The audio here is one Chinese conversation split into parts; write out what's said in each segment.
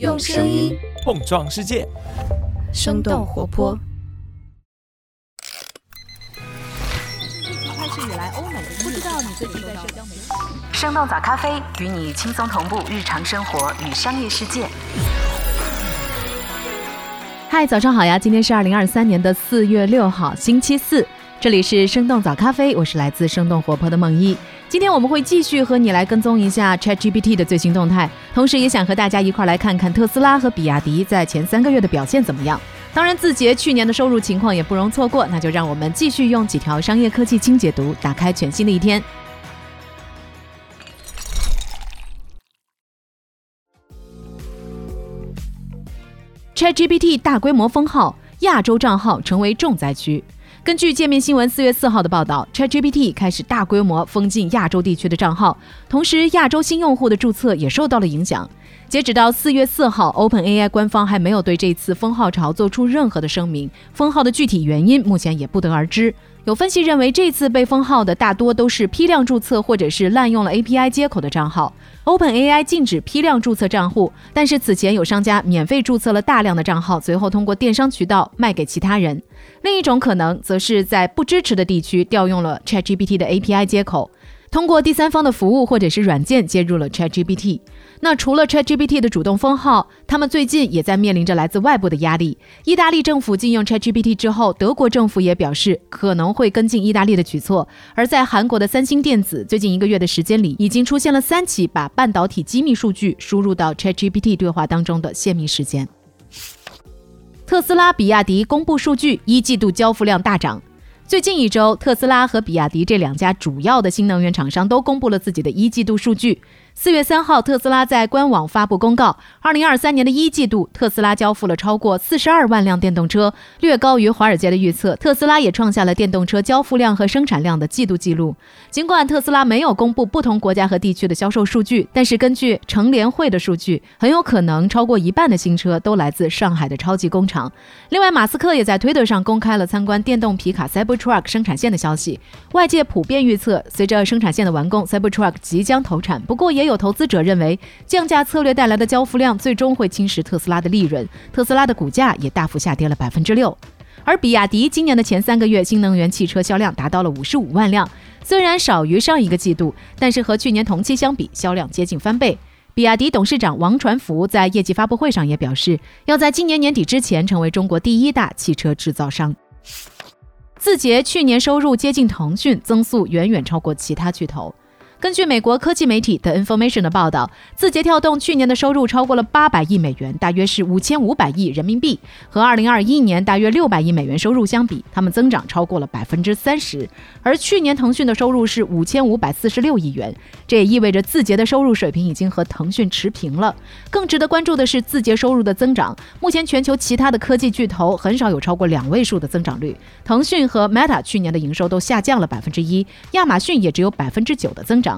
用声音碰撞世界，生动活泼。开始以来，欧美不知道你最近在社交媒体。生动早咖啡与你轻松同步日常生活与商业世界。嗨，早上好呀！今天是二零二三年的四月六号，星期四。这里是生动早咖啡，我是来自生动活泼的梦一。今天我们会继续和你来跟踪一下 ChatGPT 的最新动态，同时也想和大家一块来看看特斯拉和比亚迪在前三个月的表现怎么样。当然，字节去年的收入情况也不容错过，那就让我们继续用几条商业科技轻解读，打开全新的一天。ChatGPT 大规模封号，亚洲账号成为重灾区。根据界面新闻四月四号的报道，ChatGPT 开始大规模封禁亚洲地区的账号，同时亚洲新用户的注册也受到了影响。截止到四月四号，OpenAI 官方还没有对这次封号潮做出任何的声明，封号的具体原因目前也不得而知。有分析认为，这次被封号的大多都是批量注册或者是滥用了 API 接口的账号。OpenAI 禁止批量注册账户，但是此前有商家免费注册了大量的账号，随后通过电商渠道卖给其他人。另一种可能，则是在不支持的地区调用了 ChatGPT 的 API 接口。通过第三方的服务或者是软件接入了 ChatGPT。那除了 ChatGPT 的主动封号，他们最近也在面临着来自外部的压力。意大利政府禁用 ChatGPT 之后，德国政府也表示可能会跟进意大利的举措。而在韩国的三星电子，最近一个月的时间里，已经出现了三起把半导体机密数据输入到 ChatGPT 对话当中的泄密事件。特斯拉、比亚迪公布数据，一季度交付量大涨。最近一周，特斯拉和比亚迪这两家主要的新能源厂商都公布了自己的一季度数据。四月三号，特斯拉在官网发布公告，二零二三年的一季度，特斯拉交付了超过四十二万辆电动车，略高于华尔街的预测。特斯拉也创下了电动车交付量和生产量的季度记录。尽管特斯拉没有公布不同国家和地区的销售数据，但是根据乘联会的数据，很有可能超过一半的新车都来自上海的超级工厂。另外，马斯克也在推特上公开了参观电动皮卡 Truck 生产线的消息。外界普遍预测，随着生产线的完工，Cybertruck 即将投产。不过，也有投资者认为，降价策略带来的交付量最终会侵蚀特斯拉的利润，特斯拉的股价也大幅下跌了百分之六。而比亚迪今年的前三个月新能源汽车销量达到了五十五万辆，虽然少于上一个季度，但是和去年同期相比，销量接近翻倍。比亚迪董事长王传福在业绩发布会上也表示，要在今年年底之前成为中国第一大汽车制造商。字节去年收入接近腾讯，增速远远超过其他巨头。根据美国科技媒体 The Information 的报道，字节跳动去年的收入超过了八百亿美元，大约是五千五百亿人民币。和二零二一年大约六百亿美元收入相比，他们增长超过了百分之三十。而去年腾讯的收入是五千五百四十六亿元，这也意味着字节的收入水平已经和腾讯持平了。更值得关注的是字节收入的增长。目前全球其他的科技巨头很少有超过两位数的增长率。腾讯和 Meta 去年的营收都下降了百分之一，亚马逊也只有百分之九的增长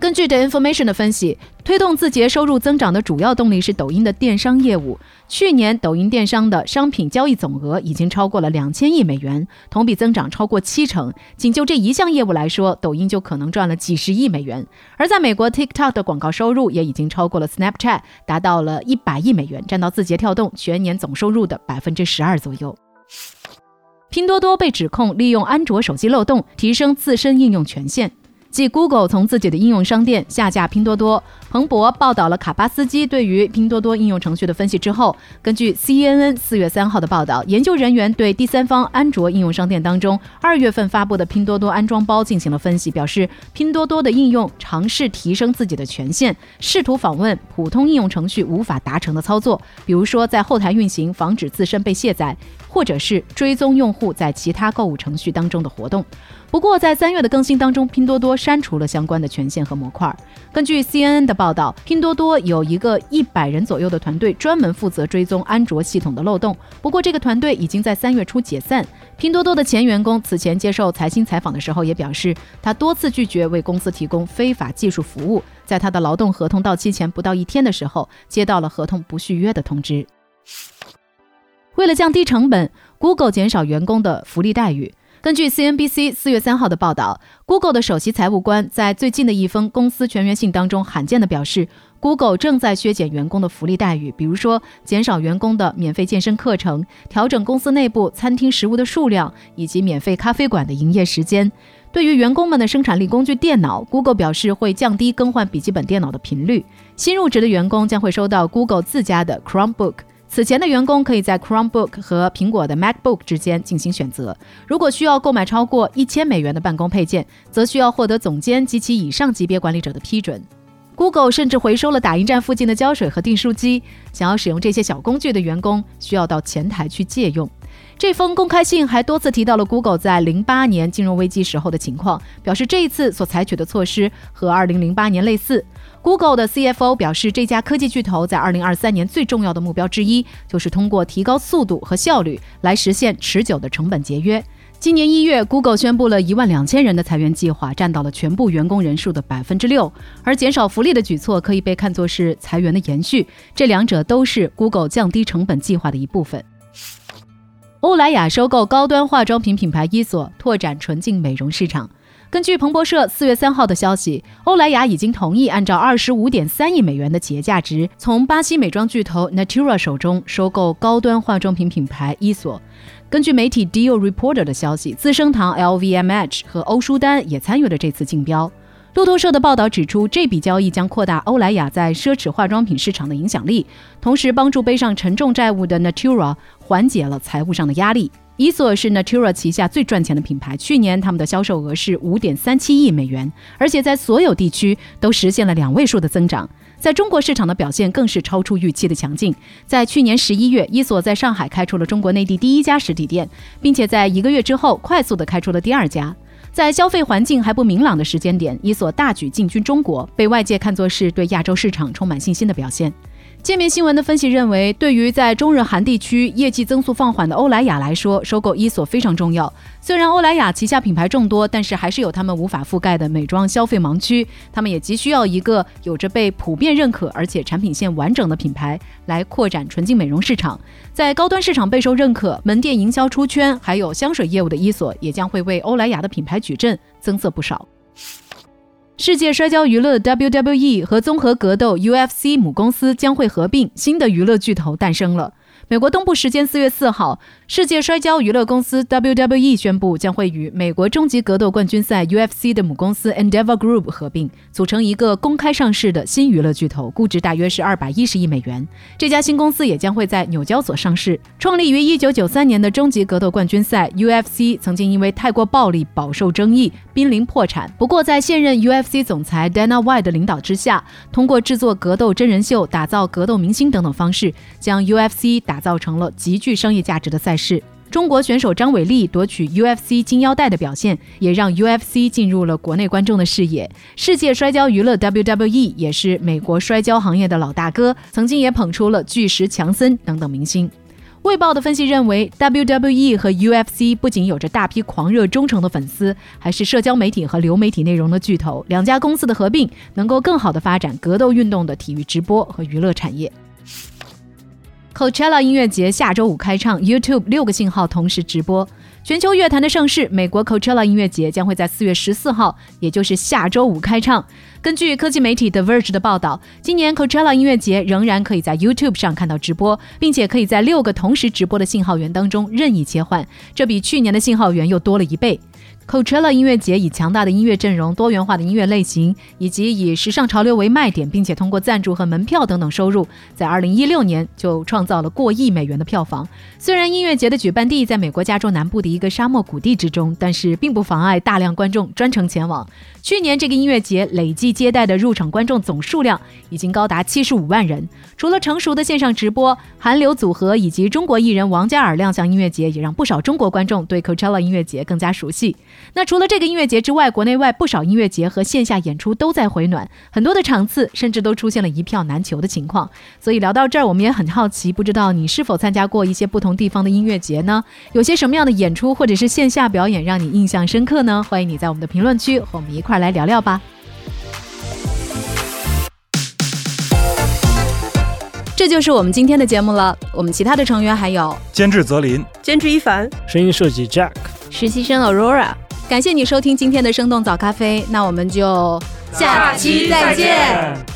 根据 The Information 的分析，推动字节收入增长的主要动力是抖音的电商业务。去年，抖音电商的商品交易总额已经超过了两千亿美元，同比增长超过七成。仅就这一项业务来说，抖音就可能赚了几十亿美元。而在美国，TikTok 的广告收入也已经超过了 Snapchat，达到了一百亿美元，占到字节跳动全年总收入的百分之十二左右。拼多多被指控利用安卓手机漏洞提升自身应用权限。继 Google 从自己的应用商店下架拼多多，彭博报道了卡巴斯基对于拼多多应用程序的分析之后，根据 CNN 四月三号的报道，研究人员对第三方安卓应用商店当中二月份发布的拼多多安装包进行了分析，表示拼多多的应用尝试提升自己的权限，试图访问普通应用程序无法达成的操作，比如说在后台运行，防止自身被卸载。或者是追踪用户在其他购物程序当中的活动。不过，在三月的更新当中，拼多多删除了相关的权限和模块。根据 CNN 的报道，拼多多有一个一百人左右的团队，专门负责追踪安卓系统的漏洞。不过，这个团队已经在三月初解散。拼多多的前员工此前接受财新采访的时候也表示，他多次拒绝为公司提供非法技术服务。在他的劳动合同到期前不到一天的时候，接到了合同不续约的通知。为了降低成本，Google 减少员工的福利待遇。根据 CNBC 四月三号的报道，Google 的首席财务官在最近的一封公司全员信当中，罕见地表示。Google 正在削减员工的福利待遇，比如说减少员工的免费健身课程，调整公司内部餐厅食物的数量，以及免费咖啡馆的营业时间。对于员工们的生产力工具电脑，Google 表示会降低更换笔记本电脑的频率。新入职的员工将会收到 Google 自家的 Chromebook。此前的员工可以在 Chromebook 和苹果的 MacBook 之间进行选择。如果需要购买超过一千美元的办公配件，则需要获得总监及其以上级别管理者的批准。Google 甚至回收了打印站附近的胶水和订书机。想要使用这些小工具的员工，需要到前台去借用。这封公开信还多次提到了 Google 在零八年金融危机时候的情况，表示这一次所采取的措施和二零零八年类似。Google 的 CFO 表示，这家科技巨头在2023年最重要的目标之一，就是通过提高速度和效率来实现持久的成本节约。今年一月，Google 宣布了一万两千人的裁员计划，占到了全部员工人数的百分之六。而减少福利的举措可以被看作是裁员的延续，这两者都是 Google 降低成本计划的一部分。欧莱雅收购高端化妆品品牌伊索，拓展纯净美容市场。根据彭博社四月三号的消息，欧莱雅已经同意按照二十五点三亿美元的企业价值，从巴西美妆巨头 Natura 手中收购高端化妆品品牌伊索。根据媒体 Deal Reporter 的消息，资生堂、LVMH 和欧舒丹也参与了这次竞标。路透社的报道指出，这笔交易将扩大欧莱雅在奢侈化妆品市场的影响力，同时帮助背上沉重债务的 Natura 缓解了财务上的压力。伊索是 Natura 旗下最赚钱的品牌，去年他们的销售额是五点三七亿美元，而且在所有地区都实现了两位数的增长。在中国市场的表现更是超出预期的强劲。在去年十一月，伊索在上海开出了中国内地第一家实体店，并且在一个月之后快速的开出了第二家。在消费环境还不明朗的时间点，伊索大举进军中国，被外界看作是对亚洲市场充满信心的表现。界面新闻的分析认为，对于在中日韩地区业绩增速放缓的欧莱雅来说，收购伊索非常重要。虽然欧莱雅旗下品牌众多，但是还是有他们无法覆盖的美妆消费盲区。他们也急需要一个有着被普遍认可而且产品线完整的品牌来扩展纯净美容市场。在高端市场备受认可、门店营销出圈，还有香水业务的伊索，也将会为欧莱雅的品牌矩阵增色不少。世界摔跤娱乐 WWE 和综合格斗 UFC 母公司将会合并，新的娱乐巨头诞生了。美国东部时间四月四号，世界摔跤娱乐公司 WWE 宣布将会与美国终极格斗冠军赛 UFC 的母公司 Endeavor Group 合并，组成一个公开上市的新娱乐巨头，估值大约是二百一十亿美元。这家新公司也将会在纽交所上市。创立于一九九三年的终极格斗冠军赛 UFC 曾经因为太过暴力饱受争议，濒临破产。不过，在现任 UFC 总裁 Dana White 的领导之下，通过制作格斗真人秀、打造格斗明星等等方式，将 UFC 打。打造成了极具商业价值的赛事。中国选手张伟丽夺取 UFC 金腰带的表现，也让 UFC 进入了国内观众的视野。世界摔跤娱乐 WWE 也是美国摔跤行业的老大哥，曾经也捧出了巨石强森等等明星。卫报的分析认为，WWE 和 UFC 不仅有着大批狂热忠诚的粉丝，还是社交媒体和流媒体内容的巨头。两家公司的合并，能够更好地发展格斗运动的体育直播和娱乐产业。Coachella 音乐节下周五开唱，YouTube 六个信号同时直播。全球乐坛的盛事，美国 Coachella 音乐节将会在四月十四号，也就是下周五开唱。根据科技媒体 The Verge 的报道，今年 Coachella 音乐节仍然可以在 YouTube 上看到直播，并且可以在六个同时直播的信号源当中任意切换，这比去年的信号源又多了一倍。Coachella 音乐节以强大的音乐阵容、多元化的音乐类型，以及以时尚潮流为卖点，并且通过赞助和门票等等收入，在2016年就创造了过亿美元的票房。虽然音乐节的举办地在美国加州南部的一个沙漠谷地之中，但是并不妨碍大量观众专程前往。去年这个音乐节累计接待的入场观众总数量已经高达75万人。除了成熟的线上直播，韩流组合以及中国艺人王嘉尔亮相音乐节，也让不少中国观众对 Coachella 音乐节更加熟悉。那除了这个音乐节之外，国内外不少音乐节和线下演出都在回暖，很多的场次甚至都出现了一票难求的情况。所以聊到这儿，我们也很好奇，不知道你是否参加过一些不同地方的音乐节呢？有些什么样的演出或者是线下表演让你印象深刻呢？欢迎你在我们的评论区和我们一块来聊聊吧。这就是我们今天的节目了。我们其他的成员还有监制泽林、监制一凡、声音设计 Jack。实习生 Aurora，感谢你收听今天的生动早咖啡，那我们就下期再见。